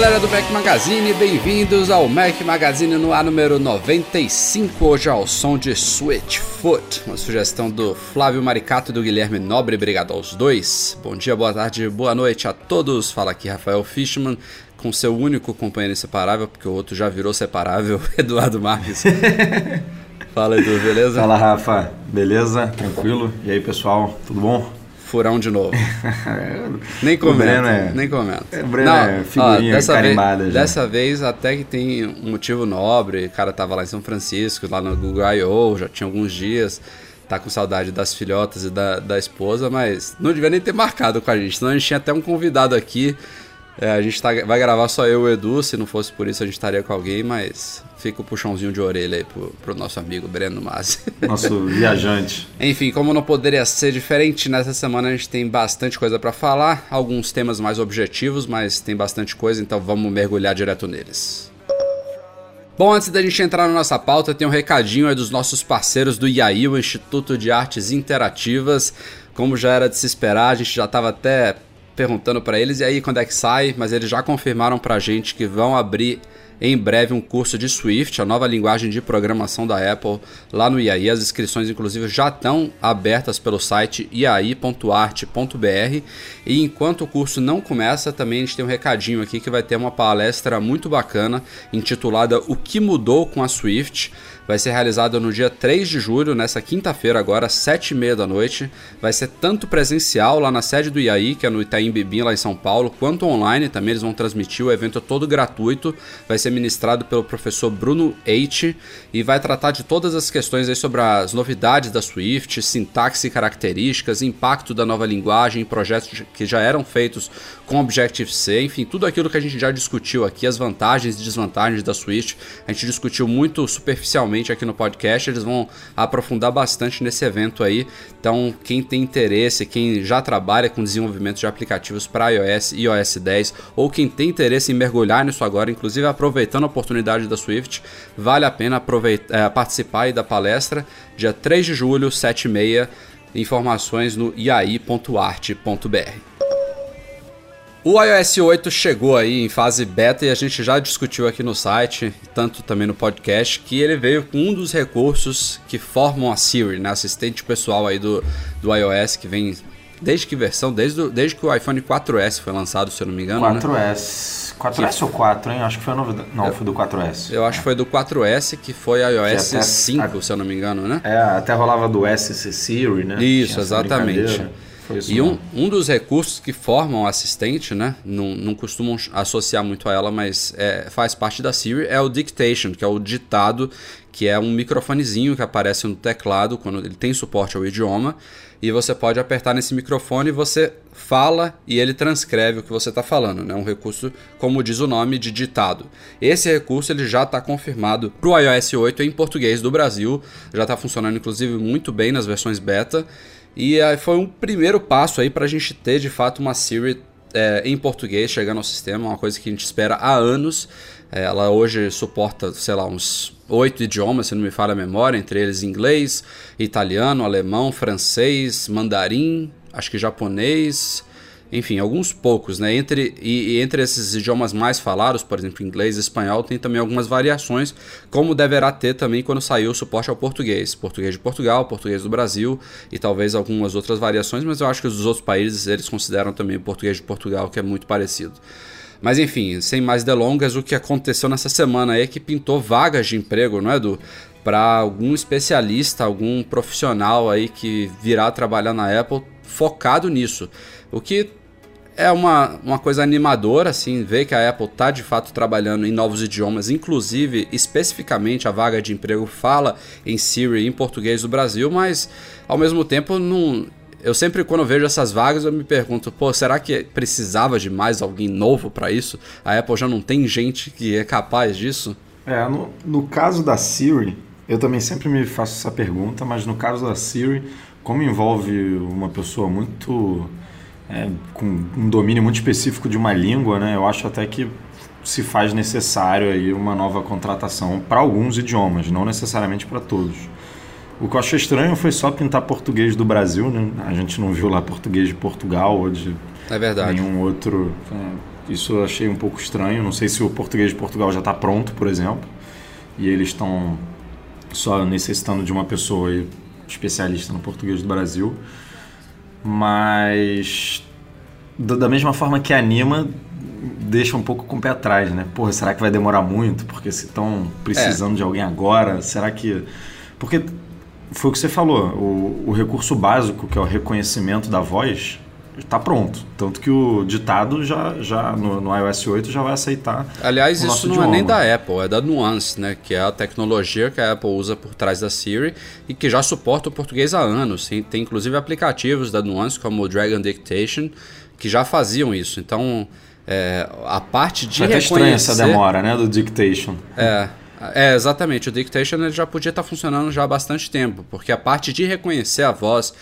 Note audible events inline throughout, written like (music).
Galera do Mac Magazine, bem-vindos ao Mac Magazine no ar número 95, hoje ao som de Switchfoot, uma sugestão do Flávio Maricato e do Guilherme Nobre, obrigado aos dois. Bom dia, boa tarde, boa noite a todos, fala aqui Rafael Fishman, com seu único companheiro inseparável, porque o outro já virou separável, (laughs) Eduardo Marques. (laughs) Fala Edu, beleza? Fala Rafa, beleza? Tranquilo? E aí pessoal, tudo bom? Furão de novo. (laughs) nem comenta, é, nem comenta. É, Breno não, é figurinha ó, dessa carimbada vez, já. Dessa vez até que tem um motivo nobre, o cara tava lá em São Francisco, lá no Google I.O., já tinha alguns dias, tá com saudade das filhotas e da, da esposa, mas não devia nem ter marcado com a gente, senão a gente tinha até um convidado aqui, é, a gente tá, vai gravar só eu e o Edu, se não fosse por isso a gente estaria com alguém, mas fica o puxãozinho de orelha aí pro, pro nosso amigo Breno Masi. Nosso viajante. (laughs) Enfim, como não poderia ser diferente, nessa semana a gente tem bastante coisa para falar, alguns temas mais objetivos, mas tem bastante coisa, então vamos mergulhar direto neles. Bom, antes da gente entrar na nossa pauta, tem um recadinho aí dos nossos parceiros do IAI, o Instituto de Artes Interativas. Como já era de se esperar, a gente já estava até perguntando para eles e aí quando é que sai, mas eles já confirmaram para a gente que vão abrir em breve um curso de Swift, a nova linguagem de programação da Apple, lá no IAI. As inscrições, inclusive, já estão abertas pelo site iai.art.br. E enquanto o curso não começa, também a gente tem um recadinho aqui que vai ter uma palestra muito bacana intitulada O que mudou com a Swift vai ser realizado no dia 3 de julho, nessa quinta-feira agora, às 7h30 da noite. Vai ser tanto presencial lá na sede do IAI, que é no Itaim Bibim, lá em São Paulo, quanto online também. Eles vão transmitir o evento todo gratuito. Vai ser ministrado pelo professor Bruno H e vai tratar de todas as questões aí sobre as novidades da Swift, sintaxe e características, impacto da nova linguagem, projetos que já eram feitos com Objective-C, enfim, tudo aquilo que a gente já discutiu aqui, as vantagens e desvantagens da Swift. A gente discutiu muito superficialmente aqui no podcast. Eles vão aprofundar bastante nesse evento aí. Então, quem tem interesse, quem já trabalha com desenvolvimento de aplicativos para iOS e iOS 10, ou quem tem interesse em mergulhar nisso agora, inclusive aproveitando a oportunidade da Swift, vale a pena aproveitar, é, participar da palestra, dia 3 de julho, 7h30. Informações no iai.art.br. O iOS 8 chegou aí em fase beta e a gente já discutiu aqui no site, tanto também no podcast, que ele veio com um dos recursos que formam a Siri, né, assistente pessoal aí do, do iOS, que vem desde que versão? Desde, do, desde que o iPhone 4S foi lançado, se eu não me engano. 4S. Né? 4S que... ou 4, hein? Acho que foi a novidade. Não, eu, foi do 4S. Eu acho que foi do 4S, que foi iOS que até, 5, a, se eu não me engano, né? É, até rolava do SC Siri, né? Isso, exatamente e um, um dos recursos que formam assistente, né? Não, não costumam associar muito a ela, mas é, faz parte da Siri, é o dictation, que é o ditado, que é um microfonezinho que aparece no teclado quando ele tem suporte ao idioma. E você pode apertar nesse microfone e você fala e ele transcreve o que você está falando. É né? um recurso, como diz o nome, de ditado. Esse recurso ele já está confirmado para o iOS 8 em português do Brasil. Já está funcionando, inclusive, muito bem nas versões beta. E aí foi um primeiro passo aí para a gente ter de fato uma Siri é, em português chegando ao sistema, uma coisa que a gente espera há anos. É, ela hoje suporta, sei lá, uns oito idiomas, se não me falha a memória, entre eles inglês, italiano, alemão, francês, mandarim, acho que japonês, enfim, alguns poucos, né? Entre, e, e, entre esses idiomas mais falados, por exemplo, inglês e espanhol, tem também algumas variações, como deverá ter também quando saiu o suporte ao português. Português de Portugal, português do Brasil e talvez algumas outras variações, mas eu acho que os outros países eles consideram também o português de Portugal, que é muito parecido. Mas enfim, sem mais delongas, o que aconteceu nessa semana aí é que pintou vagas de emprego, não é, Edu? Para algum especialista, algum profissional aí que virá trabalhar na Apple focado nisso. O que é uma, uma coisa animadora, assim, ver que a Apple está de fato trabalhando em novos idiomas, inclusive, especificamente, a vaga de emprego fala em Siri em português do Brasil, mas ao mesmo tempo não. Eu sempre, quando vejo essas vagas, eu me pergunto, pô, será que precisava de mais alguém novo para isso? A Apple já não tem gente que é capaz disso? É, no, no caso da Siri, eu também sempre me faço essa pergunta, mas no caso da Siri, como envolve uma pessoa muito é, com um domínio muito específico de uma língua, né, eu acho até que se faz necessário aí uma nova contratação para alguns idiomas, não necessariamente para todos. O que eu achei estranho foi só pintar português do Brasil, né? A gente não viu lá português de Portugal ou de é verdade. nenhum outro. É, isso eu achei um pouco estranho. Não sei se o português de Portugal já está pronto, por exemplo, e eles estão só necessitando de uma pessoa especialista no português do Brasil. Mas da mesma forma que anima, deixa um pouco com o pé atrás, né? Porra, será que vai demorar muito? Porque se estão precisando é. de alguém agora, será que. Porque foi o que você falou, o, o recurso básico, que é o reconhecimento da voz, está pronto. Tanto que o ditado já, já no, no, iOS 8 já vai aceitar. Aliás, isso não idioma. é nem da Apple, é da Nuance, né? Que é a tecnologia que a Apple usa por trás da Siri e que já suporta o português há anos. Tem, inclusive aplicativos da Nuance, como o Dragon Dictation, que já faziam isso. Então, é, a parte de. É até estranha essa demora, né? Do Dictation. É. É, exatamente. O Dictation já podia estar funcionando já há bastante tempo, porque a parte de reconhecer a voz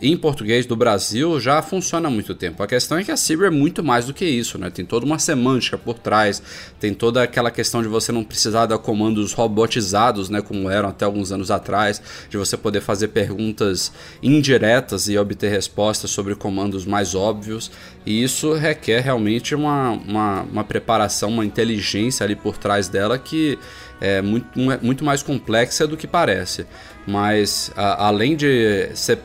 em português do Brasil já funciona há muito tempo. A questão é que a Siri é muito mais do que isso, né? Tem toda uma semântica por trás, tem toda aquela questão de você não precisar dar comandos robotizados, né? Como eram até alguns anos atrás, de você poder fazer perguntas indiretas e obter respostas sobre comandos mais óbvios. E isso requer realmente uma, uma, uma preparação, uma inteligência ali por trás dela que é muito, muito mais complexa do que parece. Mas a, além de ser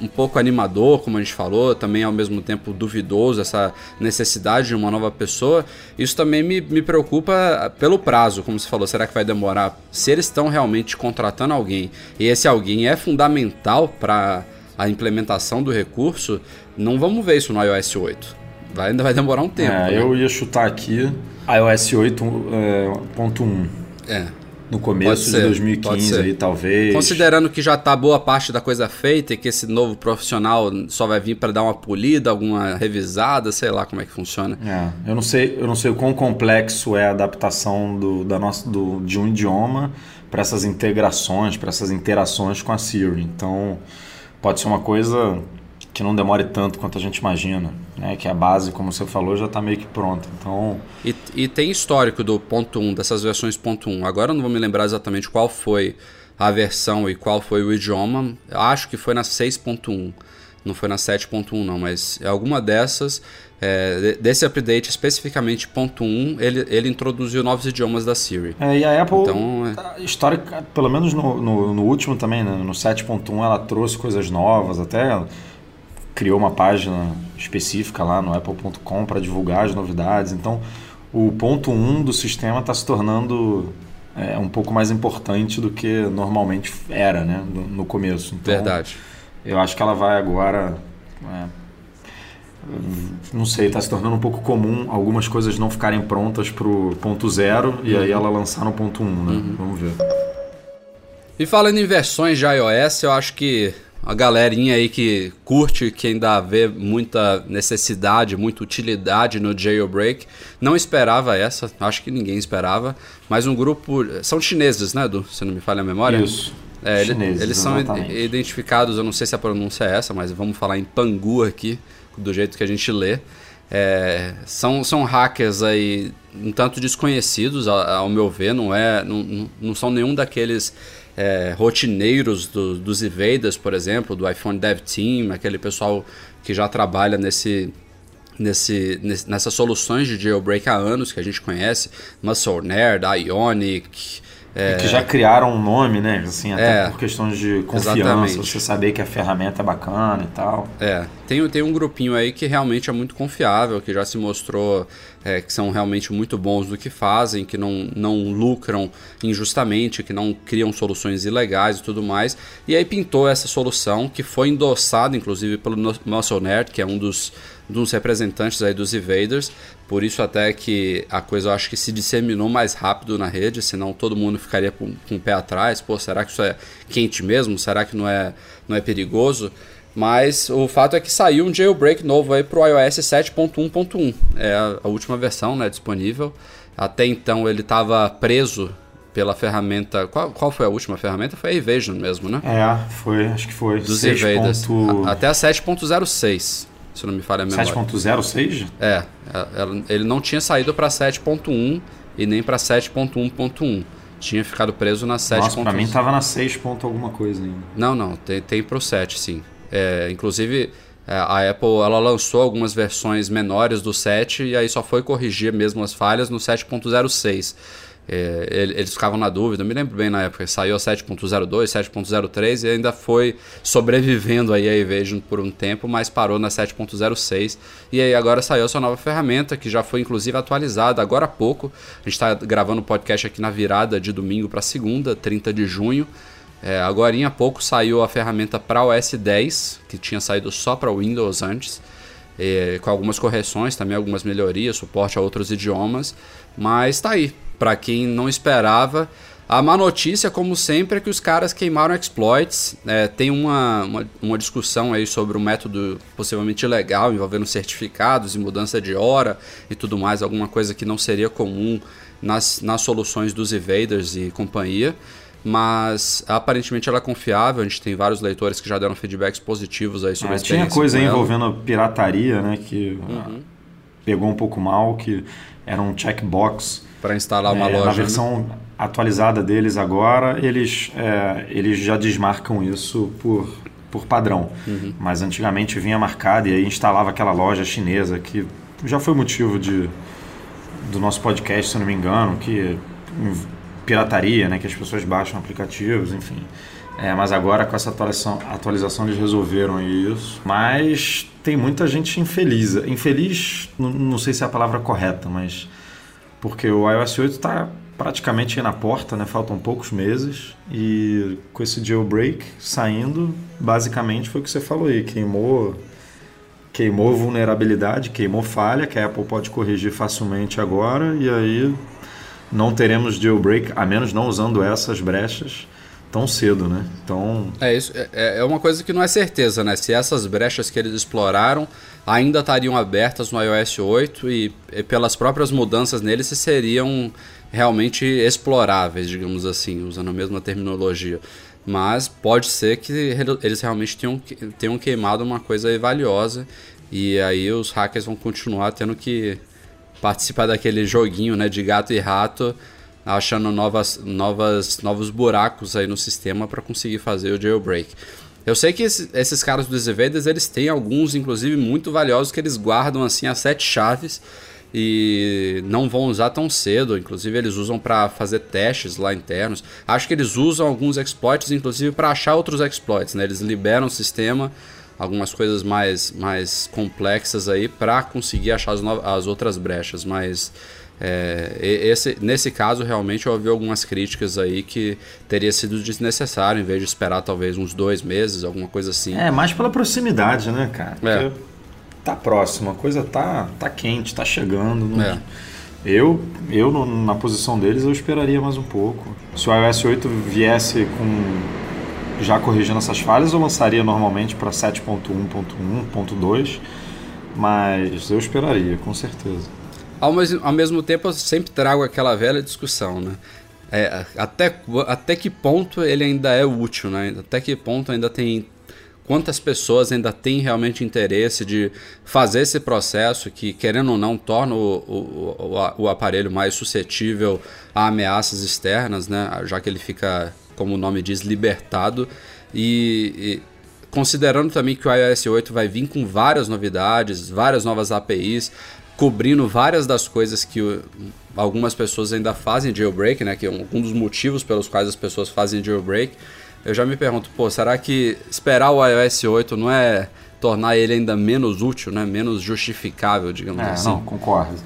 um pouco animador, como a gente falou, também ao mesmo tempo duvidoso, essa necessidade de uma nova pessoa, isso também me, me preocupa pelo prazo, como você falou, será que vai demorar? Se eles estão realmente contratando alguém e esse alguém é fundamental para a implementação do recurso, não vamos ver isso no iOS 8. Vai, ainda vai demorar um tempo. É, né? Eu ia chutar aqui iOS 8.1. É, é no começo ser, de 2015 aí, talvez. Considerando que já está boa parte da coisa feita e que esse novo profissional só vai vir para dar uma polida, alguma revisada, sei lá como é que funciona. É, eu não sei, eu não sei o quão complexo é a adaptação do, da nossa, do, de um idioma para essas integrações, para essas interações com a Siri. Então, pode ser uma coisa que não demore tanto quanto a gente imagina, né? Que a base, como você falou, já está meio que pronta. Então e, e, tem histórico do ponto 1, dessas versões ponto 1. Agora eu não vou me lembrar exatamente qual foi a versão e qual foi o idioma. Acho que foi na 6.1. Não foi na 7.1 não, mas alguma dessas é, desse update especificamente ponto 1, ele, ele introduziu novos idiomas da Siri. É, e a Apple, então, é... histórica, pelo menos no, no, no último também, né, no 7.1, ela trouxe coisas novas, até criou uma página específica lá no apple.com para divulgar as novidades. Então, o ponto 1 um do sistema está se tornando é, um pouco mais importante do que normalmente era né, no, no começo. Então, Verdade. Eu acho que ela vai agora. É, não sei, está se tornando um pouco comum algumas coisas não ficarem prontas para o ponto zero uhum. e aí ela lançar no ponto 1, um, né? Uhum. Vamos ver. E falando em versões de iOS, eu acho que a galerinha aí que curte, que ainda vê muita necessidade, muita utilidade no jailbreak, não esperava essa, acho que ninguém esperava, mas um grupo, são chineses, né, Edu? Se não me falha a memória. Isso. É, chineses, eles são identificados, eu não sei se a pronúncia é essa, mas vamos falar em Pangu aqui, do jeito que a gente lê. É, são, são hackers aí um tanto desconhecidos, ao, ao meu ver, não é, não, não são nenhum daqueles é, rotineiros do, dos invaders, por exemplo, do iPhone Dev Team, aquele pessoal que já trabalha nesse, nesse, nessas soluções de jailbreak há anos que a gente conhece, Muscle Nerd, Ionic. É... que já criaram um nome, né? Assim, até é, por questões de confiança, exatamente. você saber que a ferramenta é bacana e tal. É, tem, tem um grupinho aí que realmente é muito confiável, que já se mostrou é, que são realmente muito bons no que fazem, que não, não lucram injustamente, que não criam soluções ilegais e tudo mais. E aí pintou essa solução que foi endossada, inclusive, pelo Muscle Nerd, que é um dos, dos representantes aí dos Evaders. Por isso até que a coisa eu acho que se disseminou mais rápido na rede, senão todo mundo ficaria com, com o pé atrás. Pô, será que isso é quente mesmo? Será que não é, não é perigoso? Mas o fato é que saiu um jailbreak novo aí para o iOS 7.1.1. É a, última versão né, disponível. Até então ele estava preso pela ferramenta. Qual, qual foi a última ferramenta? Foi a Evasion mesmo, né? É, foi, acho que foi. Dos 6. Evaders. Ponto... até a 7.06, se não me falha a memória. 7.06? É, ele não tinha saído para 7.1 e nem para 7.1.1 tinha ficado preso na 7. Nossa, pra mim tava na 6 ponto alguma coisa ainda. Não, não, tem, tem pro 7 sim. É, inclusive, é, a Apple ela lançou algumas versões menores do 7 e aí só foi corrigir mesmo as falhas no 7.06. É, eles ficavam na dúvida, me lembro bem na época, saiu a 7.02, 7.03 e ainda foi sobrevivendo aí a Evasion por um tempo, mas parou na 7.06 e aí agora saiu a sua nova ferramenta, que já foi inclusive atualizada agora há pouco. A gente está gravando o podcast aqui na virada de domingo para segunda, 30 de junho. É, agora há pouco saiu a ferramenta para o OS 10, que tinha saído só para Windows antes, é, com algumas correções, também algumas melhorias, suporte a outros idiomas, mas está aí. Para quem não esperava, a má notícia, como sempre, é que os caras queimaram exploits. É, tem uma, uma, uma, discussão aí sobre um método possivelmente ilegal envolvendo certificados e mudança de hora e tudo mais, alguma coisa que não seria comum nas, nas soluções dos evaders e companhia mas aparentemente ela é confiável. A gente tem vários leitores que já deram feedbacks positivos aí sobre é, a experiência. Tinha coisa envolvendo pirataria, né, que uhum. pegou um pouco mal, que era um checkbox para instalar uma é, loja. Na né? versão né? atualizada deles agora, eles, é, eles já desmarcam isso por, por padrão. Uhum. Mas antigamente vinha marcado e aí instalava aquela loja chinesa que já foi motivo de do nosso podcast, se não me engano, que pirataria, né, que as pessoas baixam aplicativos, enfim. É, mas agora com essa atualização, atualização eles resolveram isso. Mas tem muita gente infeliz. Infeliz, não, sei se é a palavra correta, mas porque o iOS 8 está praticamente aí na porta, né? Faltam poucos meses e com esse jailbreak saindo, basicamente foi o que você falou aí, queimou queimou vulnerabilidade, queimou falha que a Apple pode corrigir facilmente agora e aí não teremos jailbreak, a menos não usando essas brechas tão cedo, né? Então é isso é, é uma coisa que não é certeza, né? Se essas brechas que eles exploraram ainda estariam abertas no iOS 8 e, e pelas próprias mudanças neles seriam realmente exploráveis, digamos assim, usando a mesma terminologia. Mas pode ser que eles realmente tenham, tenham queimado uma coisa valiosa e aí os hackers vão continuar tendo que participar daquele joguinho né, de gato e rato, achando novas, novas, novos buracos aí no sistema para conseguir fazer o jailbreak. Eu sei que esses, esses caras dos Evaders, eles têm alguns, inclusive, muito valiosos que eles guardam assim as sete chaves e não vão usar tão cedo. Inclusive, eles usam para fazer testes lá internos. Acho que eles usam alguns exploits, inclusive, para achar outros exploits. Né? Eles liberam o sistema algumas coisas mais, mais complexas aí para conseguir achar as, as outras brechas, mas é, esse, nesse caso realmente eu ouvi algumas críticas aí que teria sido desnecessário em vez de esperar talvez uns dois meses, alguma coisa assim. É, mais pela proximidade, né, cara? É. tá próximo, a coisa tá, tá quente, tá chegando. Não... É. Eu, eu na posição deles, eu esperaria mais um pouco. Se o iOS 8 viesse com já corrigindo essas falhas, eu lançaria normalmente para 7.1.1.2, mas eu esperaria, com certeza. Ao mesmo, ao mesmo tempo, eu sempre trago aquela velha discussão, né? É, até, até que ponto ele ainda é útil, né? Até que ponto ainda tem quantas pessoas ainda têm realmente interesse de fazer esse processo que, querendo ou não, torna o, o, o, o, aparelho mais suscetível a ameaças externas, né? já que ele fica como o nome diz, libertado. E, e, considerando também que o iOS 8 vai vir com várias novidades, várias novas APIs, cobrindo várias das coisas que o, algumas pessoas ainda fazem jailbreak, né? Que é um, um dos motivos pelos quais as pessoas fazem jailbreak. Eu já me pergunto, pô, será que esperar o iOS 8 não é tornar ele ainda menos útil, né? Menos justificável, digamos é, assim? Não, concordo.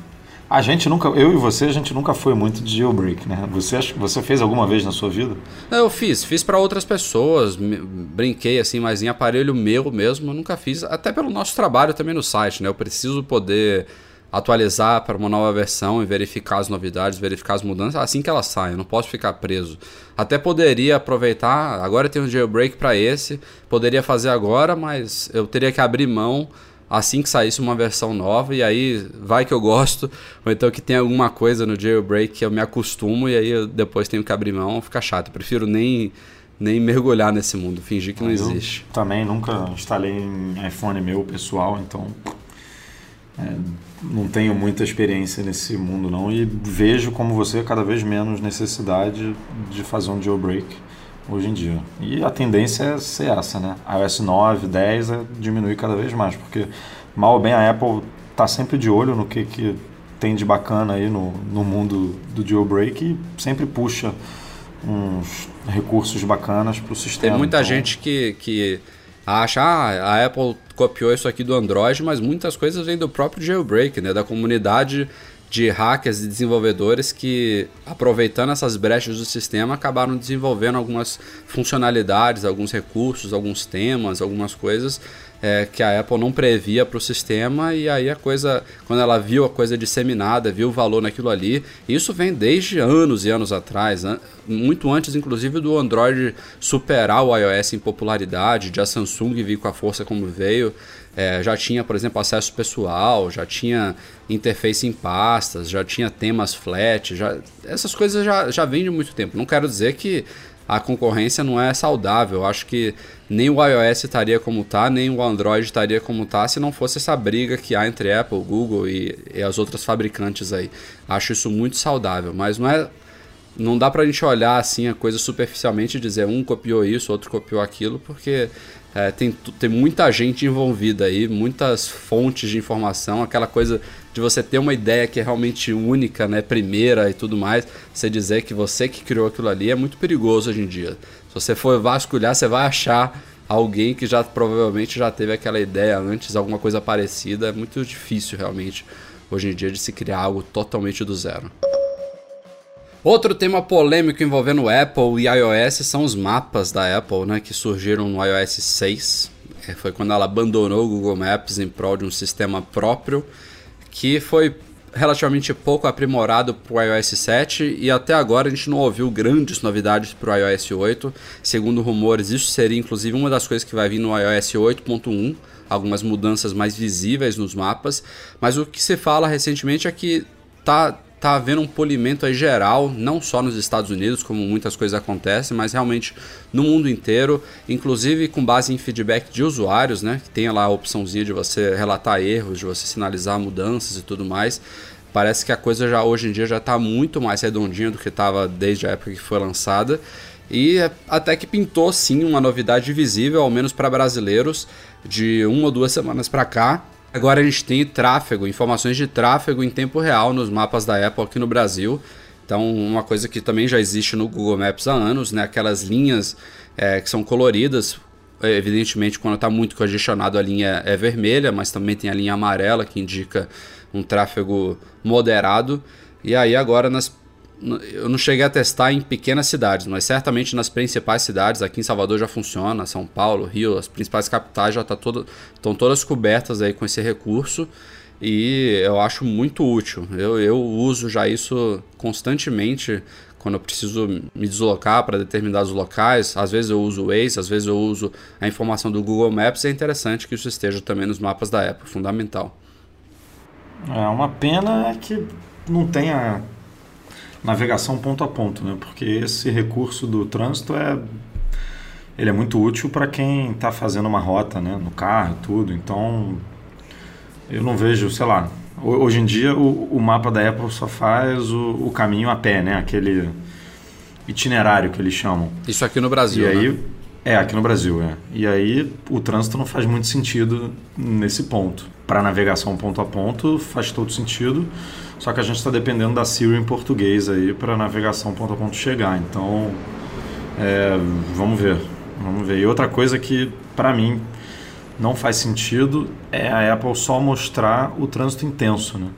A gente nunca, eu e você, a gente nunca foi muito de jailbreak, né? Você, você fez alguma vez na sua vida? Eu fiz, fiz para outras pessoas, brinquei assim, mas em aparelho meu mesmo eu nunca fiz, até pelo nosso trabalho também no site, né? Eu preciso poder atualizar para uma nova versão e verificar as novidades, verificar as mudanças assim que elas saem. Eu não posso ficar preso. Até poderia aproveitar, agora tem um jailbreak para esse, poderia fazer agora, mas eu teria que abrir mão assim que saísse uma versão nova, e aí vai que eu gosto, ou então que tem alguma coisa no jailbreak que eu me acostumo e aí eu depois tenho que abrir mão, fica chato. Eu prefiro nem, nem mergulhar nesse mundo, fingir que não eu existe. Também nunca instalei em iPhone meu pessoal, então é, não tenho muita experiência nesse mundo não, e vejo como você cada vez menos necessidade de fazer um jailbreak hoje em dia. E a tendência é ser essa, né? iOS 9, 10 é diminuir cada vez mais, porque mal ou bem a Apple está sempre de olho no que, que tem de bacana aí no, no mundo do jailbreak e sempre puxa uns recursos bacanas para o sistema. Tem muita então... gente que, que acha, ah, a Apple copiou isso aqui do Android, mas muitas coisas vêm do próprio jailbreak, né? Da comunidade de hackers e desenvolvedores que, aproveitando essas brechas do sistema, acabaram desenvolvendo algumas funcionalidades, alguns recursos, alguns temas, algumas coisas é, que a Apple não previa para o sistema e aí a coisa, quando ela viu a coisa disseminada, viu o valor naquilo ali, isso vem desde anos e anos atrás, muito antes inclusive do Android superar o iOS em popularidade, de a Samsung vir com a força como veio, é, já tinha, por exemplo, acesso pessoal, já tinha interface em pastas, já tinha temas flat, já, essas coisas já, já vêm de muito tempo. Não quero dizer que a concorrência não é saudável. Acho que nem o iOS estaria como está, nem o Android estaria como está se não fosse essa briga que há entre Apple, Google e, e as outras fabricantes aí. Acho isso muito saudável, mas não é não dá pra gente olhar assim a coisa superficialmente e dizer um copiou isso, outro copiou aquilo, porque é, tem, tem muita gente envolvida aí, muitas fontes de informação, aquela coisa de você ter uma ideia que é realmente única, né, primeira e tudo mais, você dizer que você que criou aquilo ali é muito perigoso hoje em dia. Se você for vasculhar, você vai achar alguém que já provavelmente já teve aquela ideia antes, alguma coisa parecida. É muito difícil realmente hoje em dia de se criar algo totalmente do zero. Outro tema polêmico envolvendo Apple e iOS são os mapas da Apple, né, que surgiram no iOS 6. É, foi quando ela abandonou o Google Maps em prol de um sistema próprio, que foi relativamente pouco aprimorado para o iOS 7 e até agora a gente não ouviu grandes novidades para o iOS 8. Segundo rumores, isso seria inclusive uma das coisas que vai vir no iOS 8.1, algumas mudanças mais visíveis nos mapas. Mas o que se fala recentemente é que tá tá havendo um polimento aí geral, não só nos Estados Unidos, como muitas coisas acontecem, mas realmente no mundo inteiro, inclusive com base em feedback de usuários, né? Que tem lá a opçãozinha de você relatar erros, de você sinalizar mudanças e tudo mais. Parece que a coisa já hoje em dia já está muito mais redondinha do que estava desde a época que foi lançada. E até que pintou sim uma novidade visível, ao menos para brasileiros, de uma ou duas semanas para cá, Agora a gente tem tráfego, informações de tráfego em tempo real nos mapas da Apple aqui no Brasil. Então, uma coisa que também já existe no Google Maps há anos, né? Aquelas linhas é, que são coloridas. Evidentemente, quando está muito congestionado, a linha é vermelha, mas também tem a linha amarela que indica um tráfego moderado. E aí, agora nas eu não cheguei a testar em pequenas cidades, mas certamente nas principais cidades, aqui em Salvador já funciona, São Paulo, Rio, as principais capitais já tá todo, estão todas cobertas aí com esse recurso e eu acho muito útil. Eu, eu uso já isso constantemente quando eu preciso me deslocar para determinados locais. Às vezes eu uso o Waze, às vezes eu uso a informação do Google Maps. É interessante que isso esteja também nos mapas da Apple, fundamental. É uma pena que não tenha navegação ponto a ponto, né? Porque esse recurso do trânsito é ele é muito útil para quem está fazendo uma rota, né, no carro tudo. Então, eu não vejo, sei lá, hoje em dia o, o mapa da Apple só faz o, o, caminho a pé, né, aquele itinerário que eles chamam. Isso aqui no Brasil, e né? aí, é, aqui no Brasil, é. E aí o trânsito não faz muito sentido nesse ponto. Para navegação ponto a ponto faz todo sentido. Só que a gente está dependendo da Siri em português aí para navegação ponto a ponto chegar. Então, é, vamos ver, vamos ver. E outra coisa que para mim não faz sentido é a Apple só mostrar o trânsito intenso, né?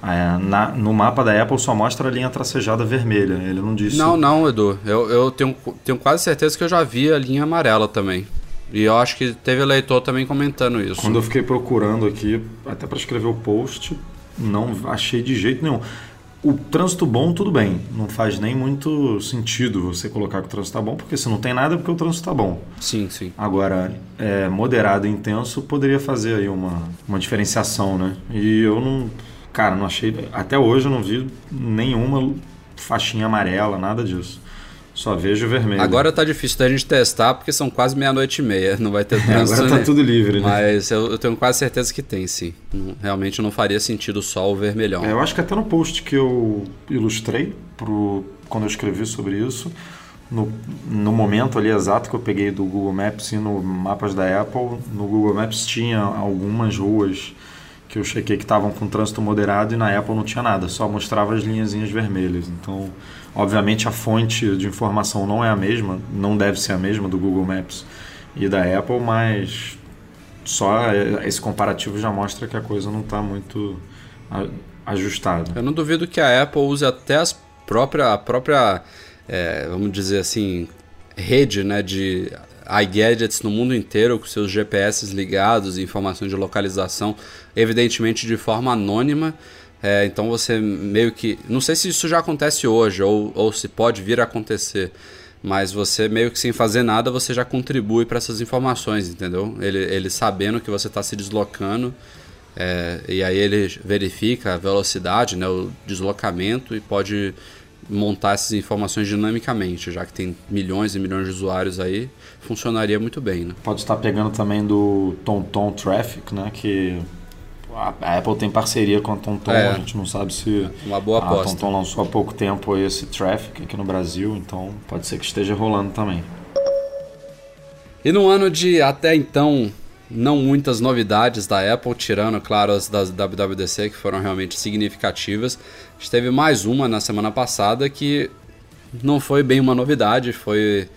É, na, no mapa da Apple só mostra a linha tracejada vermelha. Ele não disse. Não, não, Edu. Eu, eu tenho, tenho quase certeza que eu já vi a linha amarela também. E eu acho que teve eleitor também comentando isso. Quando eu fiquei procurando aqui, até para escrever o post, não achei de jeito nenhum. O trânsito bom, tudo bem. Não faz nem muito sentido você colocar que o trânsito está bom, porque se não tem nada é porque o trânsito está bom. Sim, sim. Agora, é, moderado e intenso poderia fazer aí uma, uma diferenciação, né? E eu não. Cara, não achei. Até hoje eu não vi nenhuma faixinha amarela, nada disso. Só vejo vermelho. Agora tá difícil da gente testar porque são quase meia-noite e meia. Não vai ter trânsito. (laughs) É, agora tá tudo livre, né? Mas eu, eu, tenho quase certeza que tem, sim. Realmente não faria sentido só o vermelhão. É, eu acho que até no post que eu ilustrei, pro, quando eu escrevi sobre isso, no, no momento ali exato que eu peguei do Google Maps e no mapas da Apple, no Google Maps tinha algumas ruas que eu chequei que estavam com trânsito moderado e na Apple não tinha nada, só mostrava as linhazinhas vermelhas. Então, obviamente a fonte de informação não é a mesma, não deve ser a mesma do Google Maps e da Apple, mas só esse comparativo já mostra que a coisa não está muito ajustada. Eu não duvido que a Apple use até as própria, a própria, é, vamos dizer assim, rede né, de iGadgets no mundo inteiro com seus GPS ligados informações de localização, evidentemente de forma anônima. É, então você meio que. Não sei se isso já acontece hoje ou, ou se pode vir a acontecer, mas você meio que sem fazer nada você já contribui para essas informações, entendeu? Ele, ele sabendo que você está se deslocando. É, e aí ele verifica a velocidade, né, o deslocamento e pode montar essas informações dinamicamente, já que tem milhões e milhões de usuários aí, funcionaria muito bem. Né? Pode estar pegando também do TomTom Traffic, né? que a Apple tem parceria com a TomTom, é, a gente não sabe se uma boa aposta. a TomTom lançou há pouco tempo esse Traffic aqui no Brasil, então pode ser que esteja rolando também. E no ano de até então não muitas novidades da Apple, tirando, claro, as das WWDC, que foram realmente significativas. A gente teve mais uma na semana passada que não foi bem uma novidade, foi,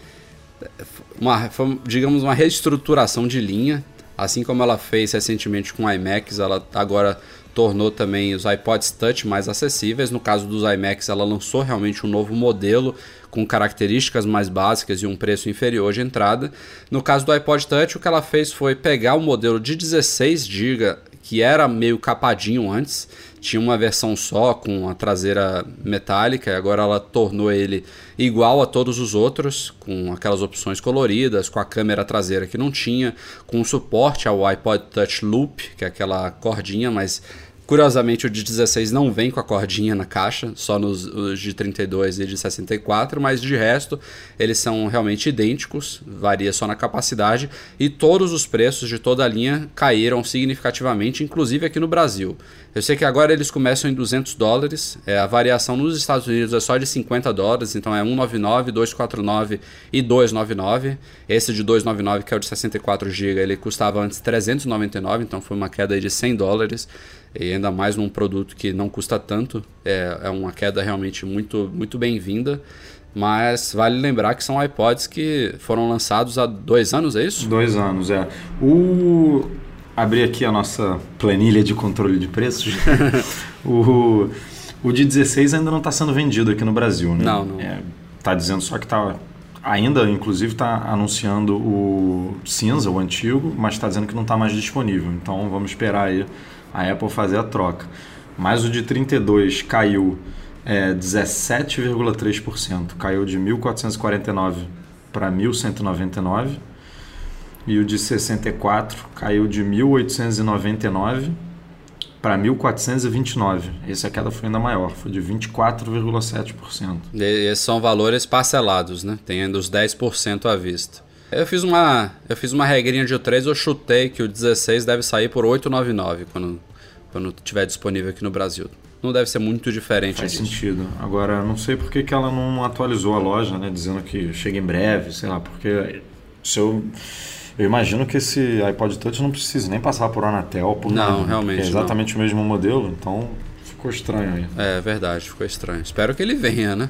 uma, foi digamos, uma reestruturação de linha. Assim como ela fez recentemente com iMacs, ela agora tornou também os iPods Touch mais acessíveis. No caso dos iMacs, ela lançou realmente um novo modelo com características mais básicas e um preço inferior de entrada. No caso do iPod Touch, o que ela fez foi pegar o modelo de 16 GB, que era meio capadinho antes, tinha uma versão só com a traseira metálica, e agora ela tornou ele igual a todos os outros, com aquelas opções coloridas, com a câmera traseira que não tinha, com suporte ao iPod Touch Loop, que é aquela cordinha, mas Curiosamente, o de 16 não vem com a cordinha na caixa, só nos de 32 e de 64, mas de resto eles são realmente idênticos, varia só na capacidade e todos os preços de toda a linha caíram significativamente, inclusive aqui no Brasil. Eu sei que agora eles começam em 200 dólares, é, a variação nos Estados Unidos é só de 50 dólares, então é 199, 249 e 299. Esse de 299, que é o de 64 GB, ele custava antes 399, então foi uma queda de 100 dólares e ainda mais num produto que não custa tanto, é, é uma queda realmente muito, muito bem-vinda. Mas vale lembrar que são iPods que foram lançados há dois anos, é isso? Dois anos, é. O... Abri aqui a nossa planilha de controle de preços. (laughs) o, o de 16 ainda não está sendo vendido aqui no Brasil, né? Não, não. É, tá dizendo só que está ainda, inclusive, está anunciando o cinza, o antigo, mas está dizendo que não está mais disponível. Então vamos esperar aí a Apple fazer a troca. Mas o de 32 caiu é, 17,3%, caiu de 1.449 para 1.199. E o de 64 caiu de 1.899 para 1.429. Essa queda foi ainda maior, foi de 24,7%. Esses são valores parcelados, né? Tem ainda os 10% à vista. Eu fiz uma, eu fiz uma regrinha de 3, eu chutei que o 16 deve sair por 899 quando quando estiver disponível aqui no Brasil. Não deve ser muito diferente Faz disso. sentido. Agora, não sei por que, que ela não atualizou a loja, né? Dizendo que chega em breve, sei lá, porque se eu... Eu imagino que esse iPod Touch não precisa nem passar por Anatel, por Não, realmente É exatamente não. o mesmo modelo, então ficou estranho aí. É verdade, ficou estranho. Espero que ele venha, né?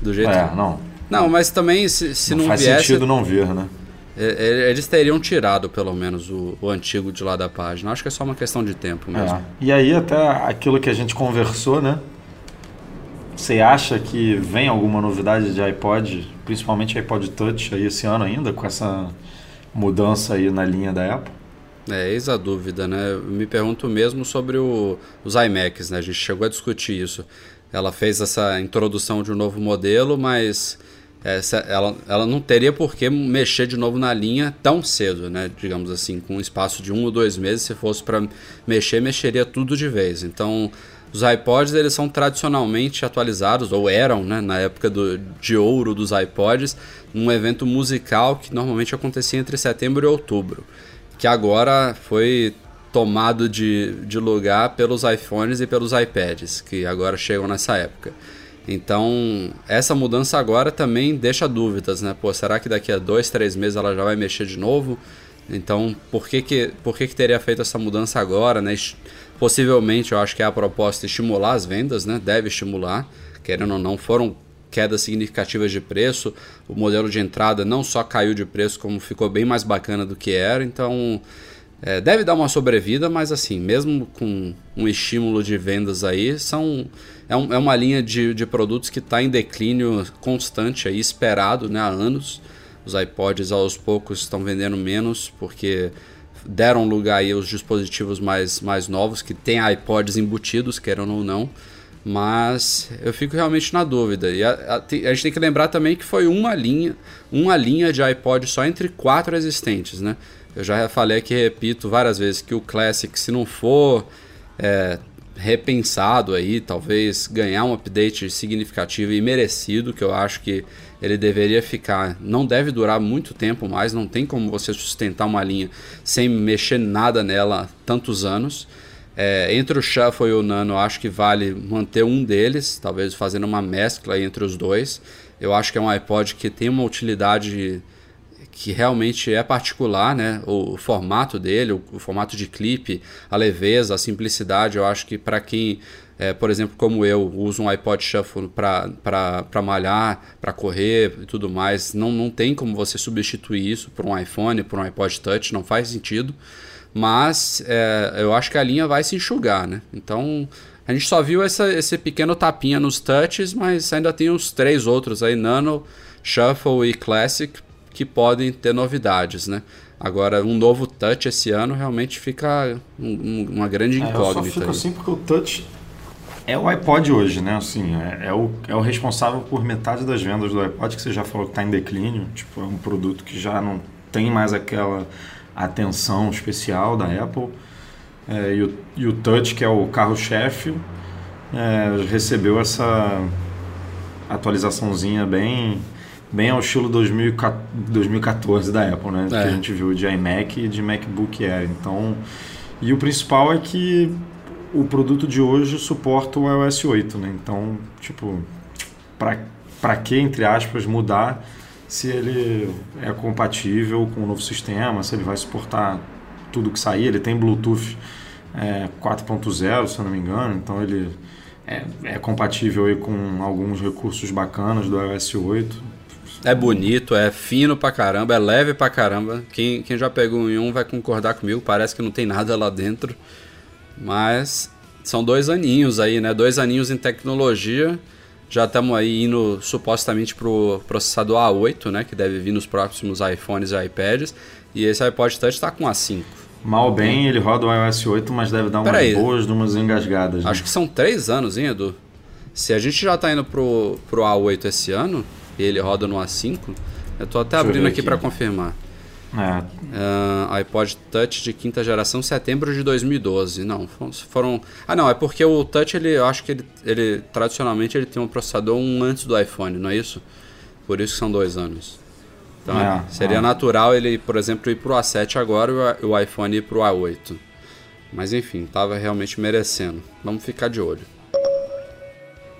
Do jeito É, que... não. Não, mas também se, se não, não faz viesse... sentido não vir, né? Eles teriam tirado, pelo menos, o, o, antigo de lá da página. Acho que é só uma questão de tempo mesmo. É. E aí, até aquilo que a gente conversou, né? Você acha que vem alguma novidade de iPod, principalmente iPod Touch, aí esse ano ainda, com essa mudança aí na linha da Apple? É, eis a dúvida, né? Eu me pergunto mesmo sobre o, os iMacs, né? A gente chegou a discutir isso. Ela fez essa introdução de um novo modelo, mas essa, ela, ela não teria por que mexer de novo na linha tão cedo, né? Digamos assim, com um espaço de um ou dois meses, se fosse para mexer, mexeria tudo de vez. Então, os iPods eles são tradicionalmente atualizados, ou eram, né, na época do, de ouro dos iPods, num evento musical que normalmente acontecia entre setembro e outubro, que agora foi tomado de, de lugar pelos iPhones e pelos iPads, que agora chegam nessa época. Então, essa mudança agora também deixa dúvidas, né? Pô, será que daqui a dois, três meses ela já vai mexer de novo? Então, por que que, por que, que teria feito essa mudança agora, né? Possivelmente, eu acho que é a proposta estimular as vendas, né? Deve estimular, querendo ou não, foram quedas significativas de preço. O modelo de entrada não só caiu de preço, como ficou bem mais bacana do que era. Então, é, deve dar uma sobrevida, mas assim, mesmo com um estímulo de vendas aí, são, é, um, é uma linha de, de produtos que está em declínio constante aí, esperado né, há anos. Os iPods aos poucos estão vendendo menos porque deram lugar aí aos dispositivos mais, mais novos que têm iPods embutidos, queiram ou não. Mas eu fico realmente na dúvida. E a, a, a, gente tem que lembrar também que foi uma linha, uma linha de iPod só entre quatro existentes, né? Eu já falei aqui, repito várias vezes, que o Classic, se não for é, repensado aí, talvez ganhar um update significativo e merecido, que eu acho que ele deveria ficar, não deve durar muito tempo mais, não tem como você sustentar uma linha sem mexer nada nela tantos anos. É, entre o Shuffle e o Nano, acho que vale manter um deles, talvez fazendo uma mescla entre os dois. Eu acho que é um iPod que tem uma utilidade que realmente é particular, né? O, formato dele, o, o, formato de clipe, a leveza, a simplicidade, eu acho que para quem, é, por exemplo, como eu, uso um iPod Shuffle para malhar, para correr e tudo mais, não, não tem como você substituir isso por um iPhone, por um iPod Touch, não faz sentido. Mas é, eu acho que a linha vai se enxugar, né? Então a gente só viu essa, esse pequeno tapinha nos touches, mas ainda tem uns três outros aí, Nano, Shuffle e Classic, que podem ter novidades, né? Agora, um novo touch esse ano realmente fica um, uma grande incógnita. É, eu só fico assim porque o touch é o iPod hoje, né? Assim, é, é, o, é o responsável por metade das vendas do iPod, que você já falou que está em declínio. Tipo, é um produto que já não tem mais aquela atenção especial da Apple. É, e, o, e o Touch, que é o carro-chefe, é, recebeu essa atualizaçãozinha bem bem ao estilo 2014 da Apple, né? É. Que a gente viu de iMac e de MacBook Air. Então, e o principal é que o produto de hoje suporta o iOS 8, né? Então, tipo, para que, entre aspas, mudar se ele é compatível com o novo sistema, se ele vai suportar tudo que sair. Ele tem Bluetooth é, 4.0, se eu não me engano, então ele é, é compatível aí com alguns recursos bacanas do iOS 8. É bonito, é fino pra caramba, é leve pra caramba. Quem, quem já pegou em um vai concordar comigo, parece que não tem nada lá dentro. Mas são dois aninhos aí, né? Dois aninhos em tecnologia. Já estamos aí indo supostamente pro processador A8, né? Que deve vir nos próximos iPhones e iPads. E esse iPod Touch está com A5. Mal bem, ele roda o iOS 8, mas deve dar umas aí. boas, umas engasgadas. Né? Acho que são três anos, hein, Edu? Se a gente já está indo pro, pro A8 esse ano, ele roda no A5. Eu estou até Deixa abrindo aqui, aqui para confirmar. É. Uh, iPod Touch de quinta geração, setembro de 2012. Não, foram. Ah, não, é porque o Touch, ele, eu acho que ele, ele tradicionalmente ele tem um processador um antes do iPhone, não é isso? Por isso que são dois anos. Então, é, seria é. natural ele, por exemplo, ir pro A7 agora e o iPhone ir pro A8. Mas enfim, tava realmente merecendo. Vamos ficar de olho.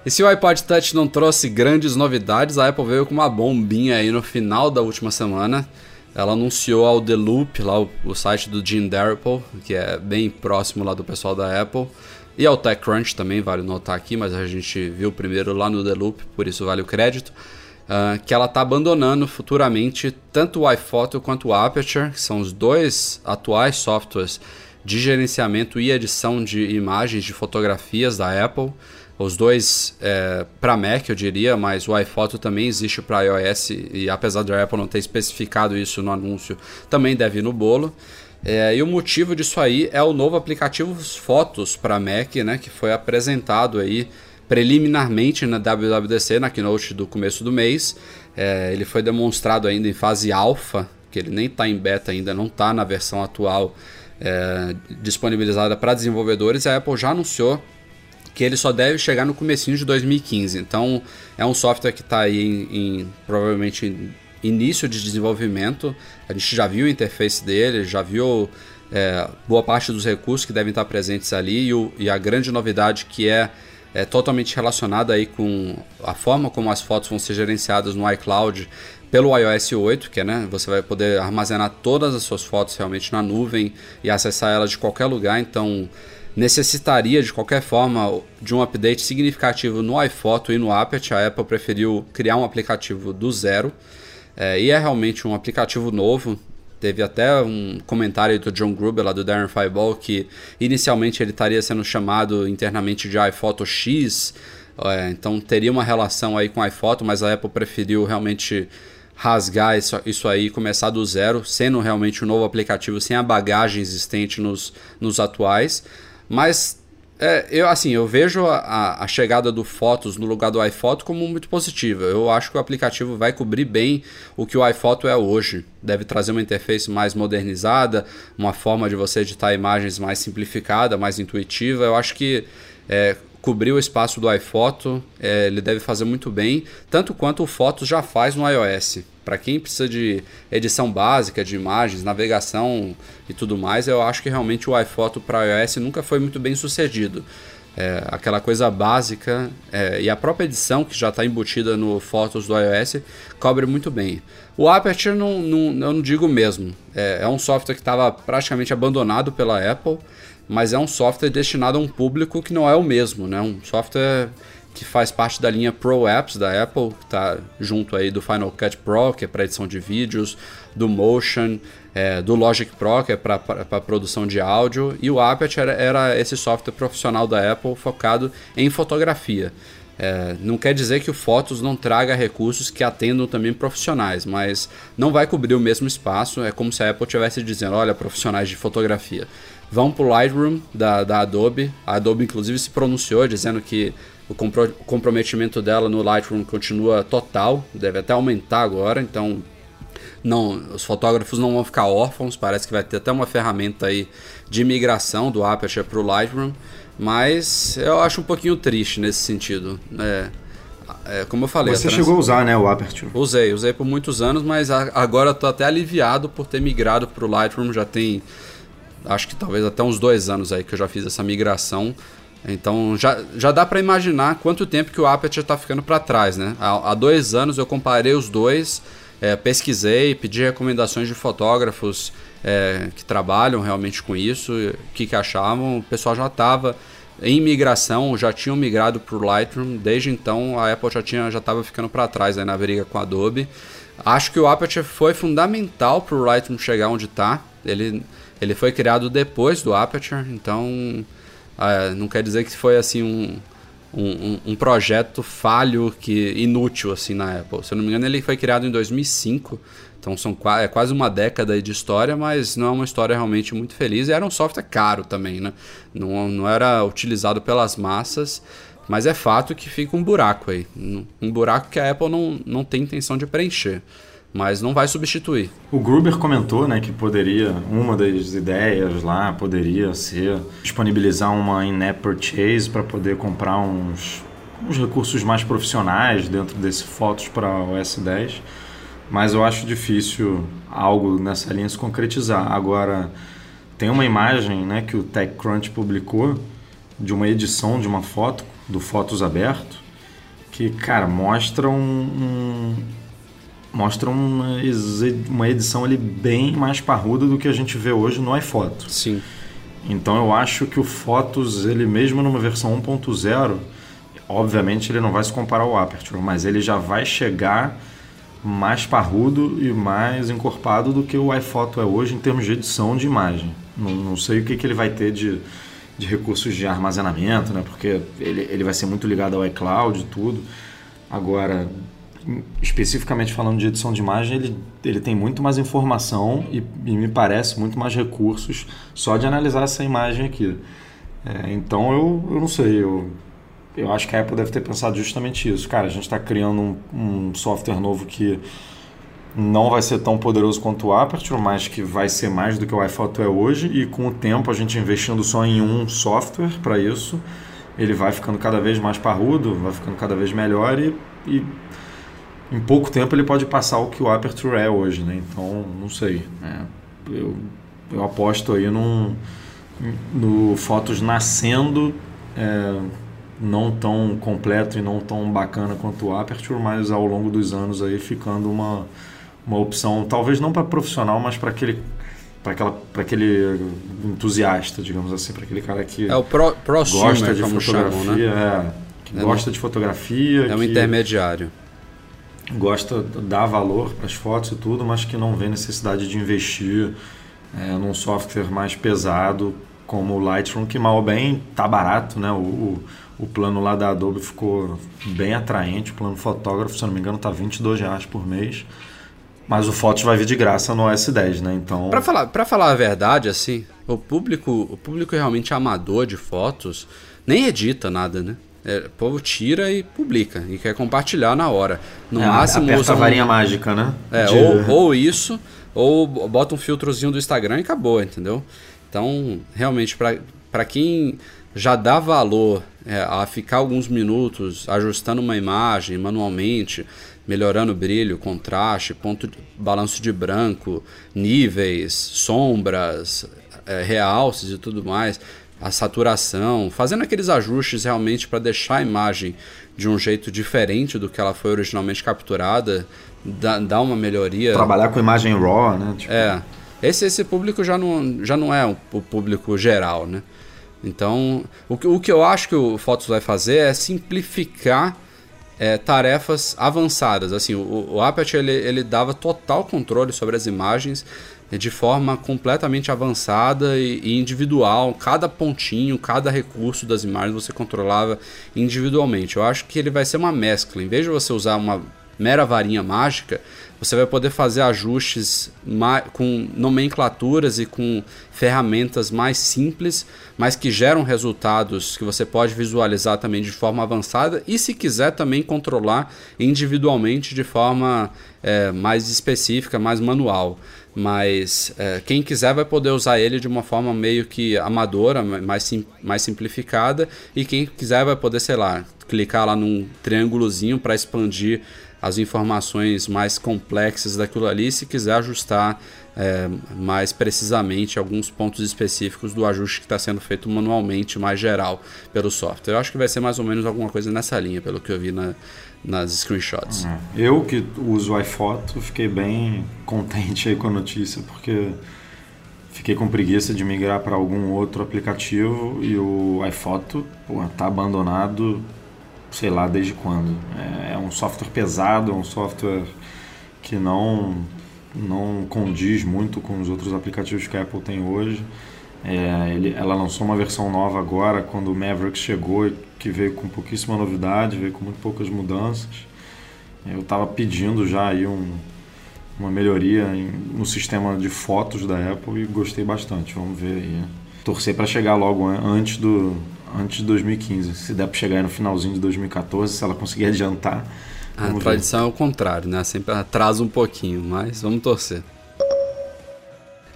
E se o iPod Touch não trouxe grandes novidades, a Apple veio com uma bombinha aí no final da última semana. Ela anunciou ao The Loop, lá o, o site do Jim Darapple, que é bem próximo lá do pessoal da Apple, e ao TechCrunch também, vale notar aqui, mas a gente viu primeiro lá no The Loop, por isso vale o crédito. uh, que ela está abandonando futuramente tanto o iPhoto quanto o Aperture, que são os dois atuais softwares de gerenciamento e edição de imagens de fotografias da Apple. Os dois é, para Mac, eu diria, mas o iPhoto também existe para iOS e apesar da Apple não ter especificado isso no anúncio, também deve ir no bolo. É, e o motivo disso aí é o novo aplicativo Fotos para Mac, né, que foi apresentado aí preliminarmente na WWDC, na keynote do começo do mês. É, ele foi demonstrado ainda em fase alfa, que ele nem está em beta ainda, não está na versão atual é, disponibilizada para desenvolvedores. A Apple já anunciou que ele só deve chegar no comecinho de 2015. Então é um software que está aí em, em provavelmente em início de desenvolvimento. A gente já viu a interface dele, já viu é, boa parte dos recursos que devem estar presentes ali e, o, e a grande novidade que é, é, totalmente relacionada aí com a forma como as fotos vão ser gerenciadas no iCloud pelo iOS 8, que é, né, você vai poder armazenar todas as suas fotos realmente na nuvem e acessar elas de qualquer lugar, então necessitaria de qualquer forma de um update significativo no iPhoto e no Aperture. A Apple preferiu criar um aplicativo do zero. É, e é realmente um aplicativo novo. Teve até um comentário do John Gruber, lá do Darren Fireball, que inicialmente ele estaria sendo chamado internamente de iPhoto X. É, então teria uma relação aí com a iPhoto, mas a Apple preferiu realmente rasgar isso, isso aí e começar do zero, sendo realmente um novo aplicativo sem a bagagem existente nos, nos atuais. Mas é, eu assim, eu vejo a, a, chegada do Fotos no lugar do iPhoto como muito positiva. Eu acho que o aplicativo vai cobrir bem o que o iPhoto é hoje. Deve trazer uma interface mais modernizada, uma forma de você editar imagens mais simplificada, mais intuitiva. Eu acho que é, cobrir o espaço do iPhoto, é, ele deve fazer muito bem, tanto quanto o Fotos já faz no iOS. Para quem precisa de edição básica de imagens, navegação e tudo mais, eu acho que realmente o iPhoto para iOS nunca foi muito bem sucedido. É, aquela coisa básica é, e a própria edição que já está embutida no Fotos do iOS cobre muito bem. O Aperture não, não, eu não digo mesmo, é, é um software que estava praticamente abandonado pela Apple, mas é um software destinado a um público que não é o mesmo, né? um software que faz parte da linha Pro Apps da Apple, que está junto aí do Final Cut Pro, que é para edição de vídeos, do Motion, é, do Logic Pro, que é para produção de áudio, e o Aperture era, era, esse software profissional da Apple focado em fotografia. É, não quer dizer que o Fotos não traga recursos que atendam também profissionais, mas não vai cobrir o mesmo espaço. É como se a Apple estivesse dizendo: olha, profissionais de fotografia, vão para o Lightroom da, da Adobe. A Adobe, inclusive, se pronunciou dizendo que o, compro comprometimento dela no Lightroom continua total, deve até aumentar agora, então não, os fotógrafos não vão ficar órfãos, parece que vai ter até uma ferramenta aí de migração do Aperture para o Lightroom, mas eu acho um pouquinho triste nesse sentido. É, é, como eu falei. Você trans... chegou a usar, né, o Aperture? Usei, usei por muitos anos, mas agora estou até aliviado por ter migrado para o Lightroom. Já tem, acho que talvez até uns dois anos aí que eu já fiz essa migração. Então já, já dá para imaginar quanto tempo que o Aperture está ficando para trás, né? Há, há, dois anos eu comparei os dois, é, pesquisei, pedi recomendações de fotógrafos é, que trabalham realmente com isso, o que, que achavam. O pessoal já estava em migração, já tinham migrado para o Lightroom. Desde então a Apple já tinha já estava ficando para trás aí na briga com a Adobe. Acho que o Aperture foi fundamental para o Lightroom chegar onde está. Ele, ele foi criado depois do Aperture, então ah, não quer dizer que foi assim um, um, um, projeto falho que inútil assim na Apple. Se eu não me engano, ele foi criado em 2005. Então são é quase uma década de história, mas não é uma história realmente muito feliz. E era um software caro também, né? Não, não era utilizado pelas massas, mas é fato que fica um buraco aí. Um buraco que a Apple não, não tem intenção de preencher mas não vai substituir. O Gruber comentou né, que poderia, uma das ideias lá poderia ser disponibilizar uma in-app purchase para poder comprar uns, uns recursos mais profissionais dentro desse Fotos para OS 10, mas eu acho difícil algo nessa linha se concretizar. Agora, tem uma imagem né, que o TechCrunch publicou de uma edição de uma foto, do Fotos aberto, que, cara, mostra um, um mostra uma, uma edição ali bem mais parruda do que a gente vê hoje no iPhoto. Sim. Então eu acho que o Fotos, ele mesmo numa versão 1.0, Obviamente ele não vai se comparar ao Aperture, mas ele já vai chegar mais parrudo e mais encorpado do que o iPhoto é hoje em termos de edição de imagem. Não, não sei o que, que ele vai ter de, de recursos de armazenamento, né? porque ele, ele vai ser muito ligado ao iCloud e tudo. Agora, especificamente falando de edição de imagem, ele, ele tem muito mais informação e, e me parece muito mais recursos só de analisar essa imagem aqui. É, então eu, eu não sei, eu, eu acho que a Apple deve ter pensado justamente isso. Cara, a gente está criando um, um, software novo que não vai ser tão poderoso quanto o Aperture, mas que vai ser mais do que o iPhoto é hoje e com o tempo a gente investindo só em um software para isso, ele vai ficando cada vez mais parrudo, vai ficando cada vez melhor e, e em pouco tempo ele pode passar o que o Aperture é hoje, né? Então, não sei. Né? Eu, eu aposto aí num, no Fotos nascendo, é, não tão completo e não tão bacana quanto o Aperture, mas ao longo dos anos aí ficando uma, uma opção, talvez não para profissional, mas para aquele para aquele entusiasta, digamos assim, para aquele cara que é o pro, gosta de fotografia, chamam, né? é, que é gosta de fotografia, é um que, intermediário gosta, dá valor para as fotos e tudo, mas que não vê necessidade de investir é, num software mais pesado como o Lightroom, que mal ou bem tá barato, né? O, o, o, plano lá da Adobe ficou bem atraente, o plano fotógrafo, se não me engano, tá 22 reais por mês. Mas o Fotos vai vir de graça no S10, né? Então. Para falar, para falar a verdade, assim, o público, o público realmente amador de fotos nem edita nada, né? É, o povo tira e publica e quer compartilhar na hora. No é, máximo usa a varinha um... mágica, né? É, ou, ou isso, ou bota um filtrozinho do Instagram e acabou, entendeu? Então, realmente, para quem já dá valor é, a ficar alguns minutos ajustando uma imagem manualmente, melhorando o brilho, contraste, ponto de, balanço de branco, níveis, sombras, é, realces e tudo mais, a saturação, fazendo aqueles ajustes realmente para deixar a imagem de um jeito diferente do que ela foi originalmente capturada, dá, dá uma melhoria. Trabalhar com imagem RAW, né? Tipo... É. Esse, esse público já não, já não é o público geral, né? Então, o que, o que eu acho que o Fotos vai fazer é simplificar é, tarefas avançadas. Assim, o, o Aperture ele, ele dava total controle sobre as imagens de forma completamente avançada e, individual. Cada pontinho, cada recurso das imagens você controlava individualmente. Eu acho que ele vai ser uma mescla. Em vez de você usar uma mera varinha mágica, você vai poder fazer ajustes com nomenclaturas e com ferramentas mais simples, mas que geram resultados que você pode visualizar também de forma avançada e, se quiser, também controlar individualmente de forma é, mais específica, mais manual mas é, quem quiser vai poder usar ele de uma forma meio que amadora, mais, sim, mais simplificada, e quem quiser vai poder, sei lá, clicar lá num triângulozinho para expandir as informações mais complexas daquilo ali, se quiser ajustar é, mais precisamente alguns pontos específicos do ajuste que está sendo feito manualmente, mais geral, pelo software. Eu acho que vai ser mais ou menos alguma coisa nessa linha, pelo que eu vi na, nas screenshots. É. Eu que uso o iPhoto fiquei bem contente aí com a notícia, porque fiquei com preguiça de migrar para algum outro aplicativo e o iPhoto está abandonado, sei lá desde quando. É, é um software pesado, é um software que não não condiz muito com os outros aplicativos que a Apple tem hoje. É, ele, ela lançou uma versão nova agora, quando o Maverick chegou, que veio com pouquíssima novidade, veio com muito poucas mudanças. Eu estava pedindo já aí um, uma melhoria em, no sistema de fotos da Apple e gostei bastante. Vamos ver aí. Torcer para chegar logo antes do antes de 2015. Se der para chegar aí no finalzinho de 2014, se ela conseguir (laughs) adiantar. A tradição ver. é o contrário, né? Sempre atrasa um pouquinho, mas vamos torcer.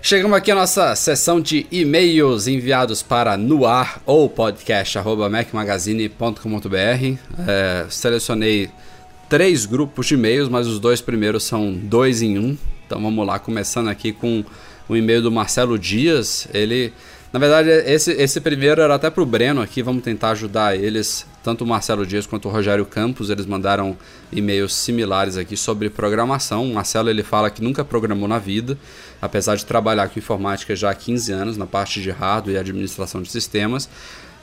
Chegamos aqui à nossa sessão de e-mails enviados para noar ou podcast.macmagazine.com.br. É, selecionei três grupos de e-mails, mas os dois primeiros são dois em um. Então vamos lá, começando aqui com o e-mail do Marcelo Dias. Ele, na verdade, esse, esse primeiro era até para o Breno aqui, vamos tentar ajudar eles tanto o Marcelo Dias quanto o Rogério Campos, eles mandaram e-mails similares aqui sobre programação. O Marcelo ele fala que nunca programou na vida, apesar de trabalhar com informática já há 15 anos na parte de hardware e administração de sistemas.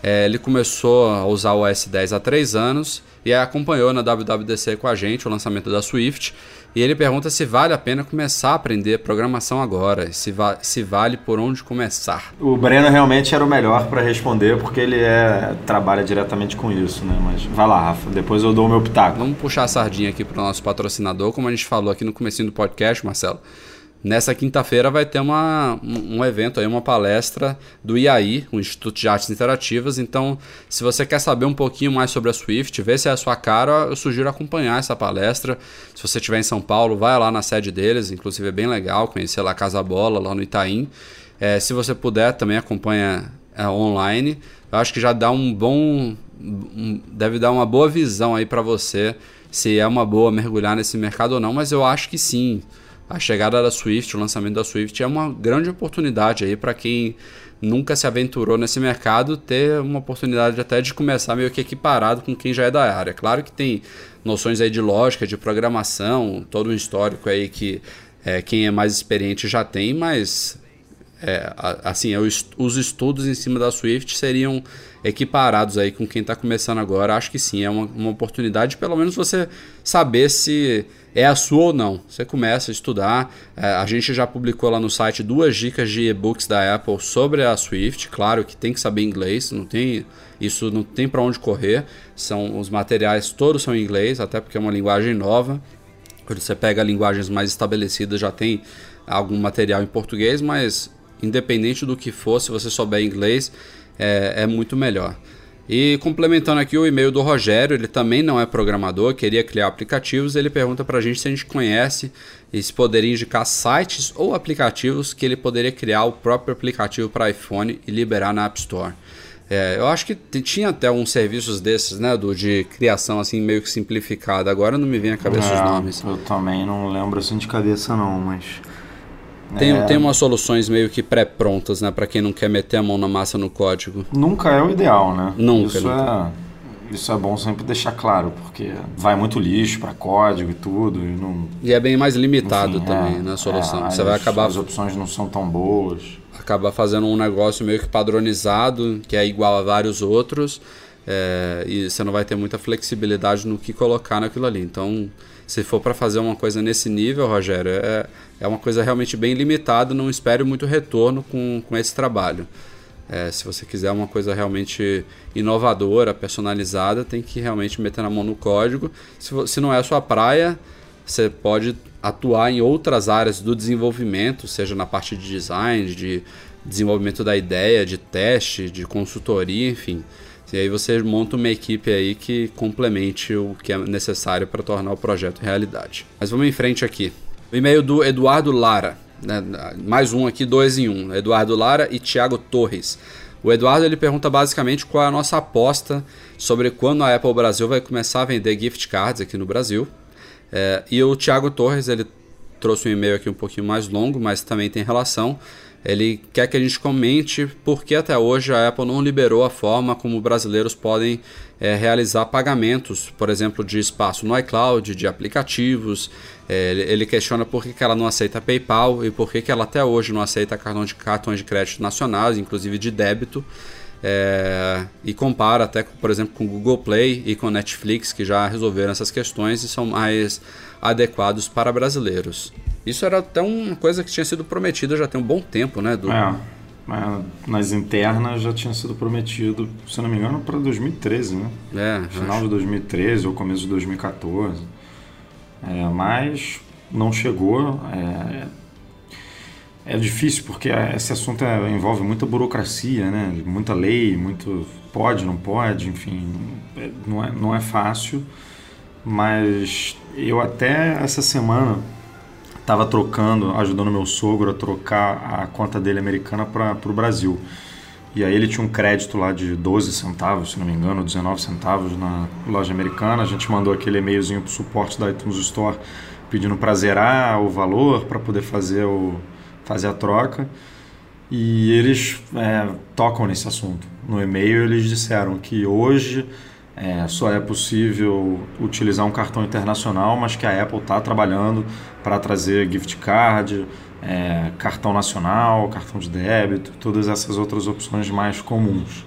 É, ele começou a usar o OS 10 há três anos e acompanhou na WWDC com a gente o lançamento da Swift. E ele pergunta se vale a pena começar a aprender programação agora, se, va se vale por onde começar. O Breno realmente era o melhor para responder, porque ele é, trabalha diretamente com isso, né? Mas vai lá, Rafa, depois eu dou o meu pitaco. Vamos puxar a sardinha aqui para o nosso patrocinador, como a gente falou aqui no começo do podcast, Marcelo. Nessa quinta-feira vai ter uma, um evento aí, uma palestra do IAI, o Instituto de Artes Interativas. Então, se você quer saber um pouquinho mais sobre a Swift, ver se é a sua cara, eu sugiro acompanhar essa palestra. Se você estiver em São Paulo, vai lá na sede deles, inclusive é bem legal conhecer lá a Casa Bola, lá no Itaim. É, se você puder, também acompanha é, online. Eu acho que já dá um bom. Um, deve dar uma boa visão aí para você se é uma boa mergulhar nesse mercado ou não, mas eu acho que sim a chegada da Swift, o lançamento da Swift é uma grande oportunidade aí para quem nunca se aventurou nesse mercado ter uma oportunidade até de começar meio que equiparado com quem já é da área. Claro que tem noções aí de lógica, de programação, todo um histórico aí que é, quem é mais experiente já tem, mas é, assim, os estudos em cima da Swift seriam equiparados aí com quem está começando agora. Acho que sim, é uma, uma oportunidade, pelo menos você saber se é a sua ou não. Você começa a estudar. É, a gente já publicou lá no site duas dicas de e-books da Apple sobre a Swift. Claro que tem que saber inglês, não tem isso não tem para onde correr. São os materiais todos são em inglês, até porque é uma linguagem nova. Quando você pega linguagens mais estabelecidas, já tem algum material em português, mas independente do que for, se você souber inglês, é, é muito melhor. E complementando aqui o e-mail do Rogério, ele também não é programador, queria criar aplicativos. Ele pergunta para a gente se a gente conhece e se poderia indicar sites ou aplicativos que ele poderia criar o próprio aplicativo para iPhone e liberar na App Store. É, eu acho que tinha até uns serviços desses, né, do, de criação assim meio que simplificada. Agora não me vem à cabeça é, os nomes. Eu também não lembro assim de cabeça não, mas tem, é... tem umas soluções meio que pré-prontas, né? Para quem não quer meter a mão na massa no código. Nunca é o ideal, né? Nunca. Isso, nunca. É, isso é bom sempre deixar claro, porque vai muito lixo para código e tudo. E, não... e é bem mais limitado Enfim, também é, na solução. É, Você vai acabar. As opções não são tão boas. Acabar fazendo um negócio meio que padronizado, que é igual a vários outros. É, e você não vai ter muita flexibilidade no que colocar naquilo ali. Então, se for para fazer uma coisa nesse nível, Rogério, é, é uma coisa realmente bem limitada, não espere muito retorno com, com esse trabalho. É, se você quiser uma coisa realmente inovadora, personalizada, tem que realmente meter na mão no código. Se, se não é a sua praia, você pode atuar em outras áreas do desenvolvimento, seja na parte de design, de desenvolvimento da ideia, de teste, de consultoria, enfim. E aí você monta uma equipe aí que complemente o que é necessário para tornar o projeto realidade. Mas vamos em frente aqui. O e-mail do Eduardo Lara. Né? Mais um aqui, dois em um. Eduardo Lara e Thiago Torres. O Eduardo ele pergunta basicamente qual é a nossa aposta sobre quando a Apple Brasil vai começar a vender gift cards aqui no Brasil. É, e o Thiago Torres ele trouxe um e-mail aqui um pouquinho mais longo, mas também tem relação. Ele quer que a gente comente por que até hoje a Apple não liberou a forma como brasileiros podem é, realizar pagamentos, por exemplo, de espaço no iCloud, de aplicativos. É, ele questiona por que, que ela não aceita PayPal e por que, que ela até hoje não aceita cartão de, cartões de crédito nacionais, inclusive de débito. É, e compara até, por exemplo, com o Google Play e com Netflix, que já resolveram essas questões e são mais adequados para brasileiros. Isso era até uma coisa que tinha sido prometida já tem um bom tempo, né? Do... É, é nas internas já tinha sido prometido, se não me engano, para 2013, né? É, Final acho. de 2013 ou começo de 2014. É, mas não chegou. É, é difícil porque esse assunto é, envolve muita burocracia, né? Muita lei, muito pode, não pode, enfim, é, não é, não é fácil. Mas eu até essa semana estava trocando, ajudando meu sogro a trocar a conta dele americana para o Brasil. E aí ele tinha um crédito lá de 12 centavos, se não me engano, 19 centavos na loja americana. A gente mandou aquele e-mailzinho para o suporte da iTunes Store pedindo para zerar o valor para poder fazer, o, fazer a troca. E eles é, tocam nesse assunto. No e-mail eles disseram que hoje é, só é possível utilizar um cartão internacional, mas que a Apple está trabalhando para trazer gift card, é, cartão nacional, cartão de débito, todas essas outras opções mais comuns.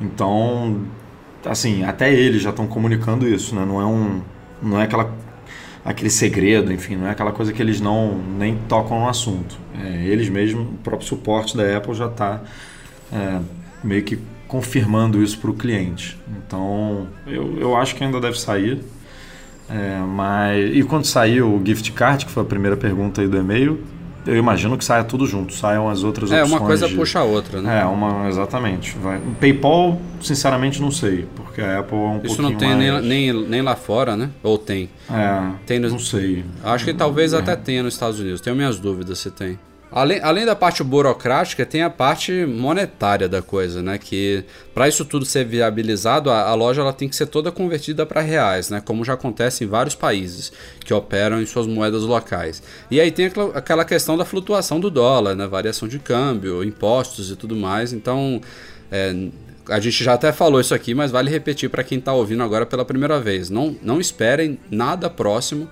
Então, assim, até eles já estão comunicando isso, né? Não é um, não é aquela aquele segredo, enfim, não é aquela coisa que eles não nem tocam no assunto. É, eles mesmos, o próprio suporte da Apple já está é, meio que confirmando isso para o cliente. Então, eu, eu acho que ainda deve sair. É, mas e quando saiu o gift card, que foi a primeira pergunta aí do e-mail, eu imagino que saia tudo junto, saiam as outras é, opções. É, uma coisa de... puxa a outra, né? É, uma, exatamente. Vai. O PayPal, sinceramente, não sei, porque a Apple é um Isso não tem mais... nem, nem, nem lá fora, né? Ou tem? É, tem no... não sei. Acho que talvez é. até tenha nos Estados Unidos. Tenho minhas dúvidas se tem. Além, além da parte burocrática, tem a parte monetária da coisa, né? Que para isso tudo ser viabilizado, a, a, loja ela tem que ser toda convertida para reais, né? Como já acontece em vários países que operam em suas moedas locais. E aí tem aquela, questão da flutuação do dólar, né? Variação de câmbio, impostos e tudo mais. Então, é, a gente já até falou isso aqui, mas vale repetir para quem está ouvindo agora pela primeira vez. Não, não esperem nada próximo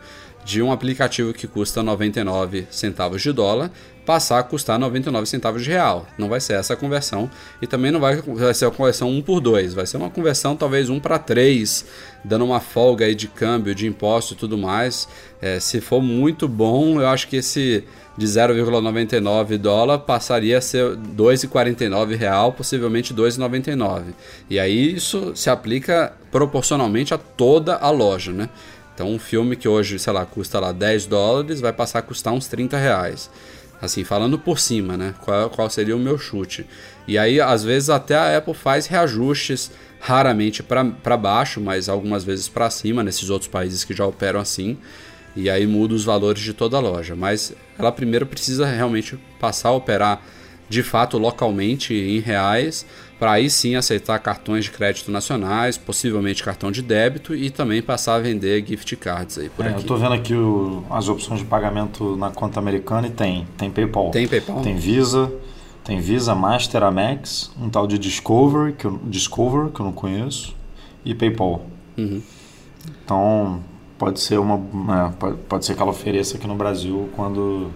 de um aplicativo que custa 99 centavos de dólar passar a custar 99 centavos de real. Não vai ser essa a conversão e também não vai, vai ser a conversão 1 por 2, vai ser uma conversão talvez 1 para 3, dando uma folga aí de câmbio, de imposto e tudo mais. É, se for muito bom, eu acho que esse de 0,99 dólar passaria a ser 2,49 real, possivelmente 2,99. E aí isso se aplica proporcionalmente a toda a loja, né? Então um filme que hoje, sei lá, custa lá 10 dólares, vai passar a custar uns 30 reais. Assim, falando por cima, né? Qual, qual seria o meu chute? E aí, às vezes, até a Apple faz reajustes, raramente para baixo, mas algumas vezes para cima, nesses outros países que já operam assim. E aí muda os valores de toda a loja. Mas ela primeiro precisa realmente passar a operar de fato localmente em reais, para aí sim aceitar cartões de crédito nacionais, possivelmente cartão de débito e também passar a vender gift cards aí por é, aqui. Eu estou vendo aqui o, as opções de pagamento na conta americana e tem, tem PayPal. Tem PayPal? Tem Visa, tem Visa, Master, Amex, um tal de Discover, que eu, Discover, que eu não conheço, e PayPal. Uhum. Então, pode ser uma é, pode, pode ser que ela ofereça aqui no Brasil quando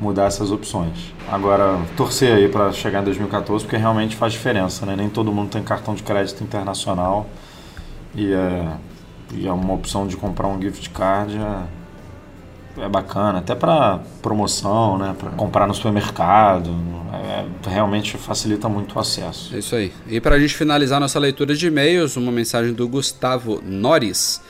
mudar essas opções. Agora, torcer aí para chegar em 2014, porque realmente faz diferença, né? Nem todo mundo tem cartão de crédito internacional e é, e é uma opção de comprar um gift card é, é bacana, até para promoção, né? Para comprar no supermercado, é, realmente facilita muito o acesso. É isso aí. E para a gente finalizar nossa leitura de e-mails, uma mensagem do Gustavo Norris.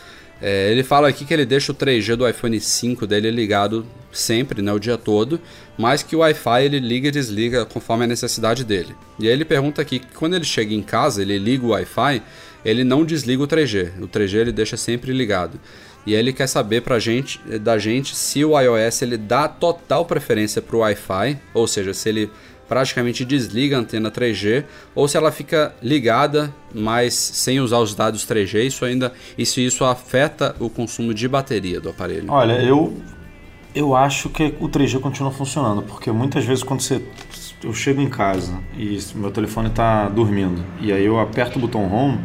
É, ele fala aqui que ele deixa o 3G do iPhone 5 dele ligado sempre, né, o dia todo, mas que o Wi-Fi ele liga e desliga conforme a necessidade dele. E aí ele pergunta aqui que quando ele chega em casa, ele liga o Wi-Fi, ele não desliga o 3G. O 3G ele deixa sempre ligado. E aí ele quer saber pra gente, da gente se o iOS ele dá total preferência para o Wi-Fi, ou seja, se ele praticamente desliga a antena 3G ou se ela fica ligada, mas sem usar os dados 3G, isso ainda e se isso afeta o consumo de bateria do aparelho. Olha, eu eu acho que o 3G continua funcionando, porque muitas vezes quando você eu chego em casa e meu telefone está dormindo e aí eu aperto o botão home,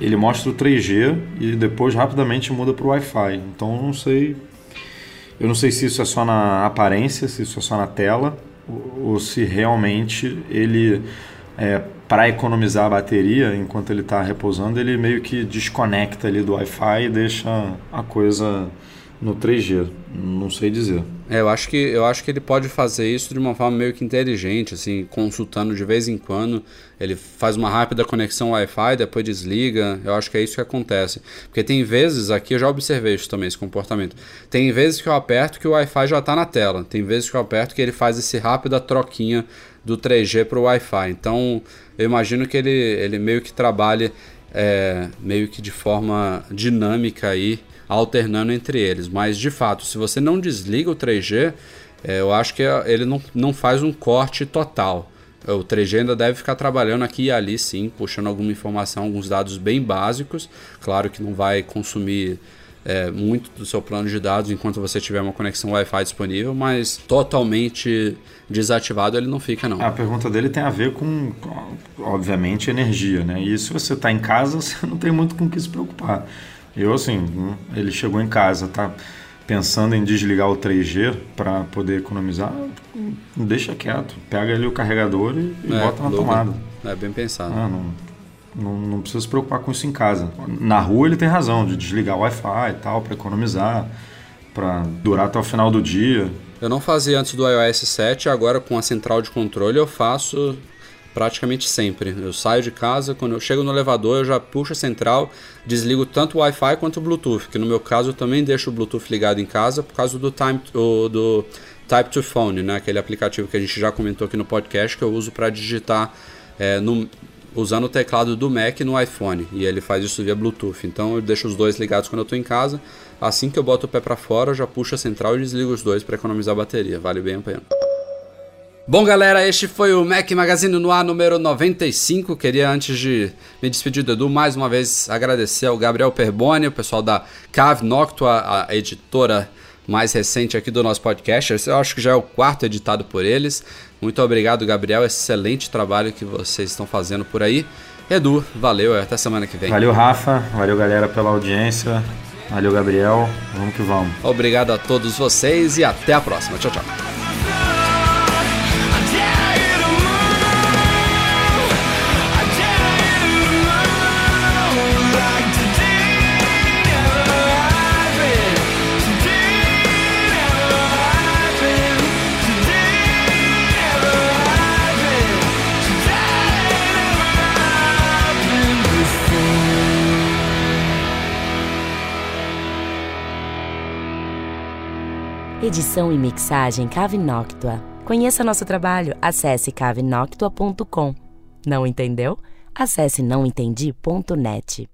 ele mostra o 3G e depois rapidamente muda para o Wi-Fi. Então eu não sei eu não sei se isso é só na aparência, se isso é só na tela ou se realmente ele, é, para economizar a bateria enquanto ele está repousando, ele meio que desconecta ali do Wi-Fi e deixa a coisa no 3G. Não sei dizer. É, eu acho que eu acho que ele pode fazer isso de uma forma meio que inteligente, assim, consultando de vez em quando. Ele faz uma rápida conexão Wi-Fi, depois desliga. Eu acho que é isso que acontece. Porque tem vezes aqui eu já observei isso também esse comportamento. Tem vezes que eu aperto que o Wi-Fi já está na tela. Tem vezes que eu aperto que ele faz esse rápida troquinha do 3G para o Wi-Fi. Então eu imagino que ele ele meio que trabalhe é, meio que de forma dinâmica aí alternando entre eles. Mas de fato, se você não desliga o 3G, é, eu acho que ele não, não faz um corte total. O 3G ainda deve ficar trabalhando aqui e ali, sim, puxando alguma informação, alguns dados bem básicos. Claro que não vai consumir é, muito do seu plano de dados enquanto você tiver uma conexão Wi-Fi disponível, mas totalmente desativado ele não fica não. A pergunta dele tem a ver com, obviamente, energia, né? E se você está em casa, (laughs) você não tem muito com o que se preocupar. Eu, assim, ele chegou em casa, tá pensando em desligar o 3G para poder economizar, deixa quieto. Pega ali o carregador e, e é, bota na tomada. É bem pensado. Ah, não, não, não precisa se preocupar com isso em casa. Na rua ele tem razão de desligar o Wi-Fi e tal para economizar, para durar até o final do dia. Eu não fazia antes do iOS 7, agora com a central de controle eu faço praticamente sempre. Eu saio de casa, quando eu chego no elevador, eu já puxo a central, desligo tanto o Wi-Fi quanto o Bluetooth, que no meu caso eu também deixo o Bluetooth ligado em casa por causa do time do Type to Phone, né? Aquele aplicativo que a gente já comentou aqui no podcast que eu uso para digitar é, no, usando o teclado do Mac no iPhone e ele faz isso via Bluetooth. Então eu deixo os dois ligados quando eu estou em casa. Assim que eu boto o pé para fora, eu já puxo a central e desligo os dois para economizar bateria. Vale bem a pena. Bom, galera, este foi o Mac Magazine no ar número 95. Queria, antes de me despedir do Edu, mais uma vez agradecer ao Gabriel Perboni, o pessoal da Cave Noctua, a editora mais recente aqui do nosso podcast. Eu acho que já é o quarto editado por eles. Muito obrigado, Gabriel. Excelente trabalho que vocês estão fazendo por aí. Edu, valeu, até semana que vem. Valeu, Rafa. Valeu, galera, pela audiência. Valeu, Gabriel. Vamos que vamos. Obrigado a todos vocês e até a próxima. Tchau, tchau. Edição e mixagem Cave Noctua. Conheça nosso trabalho, acesse cavenoctua.com. Não entendeu? Acesse nãoentendi.net.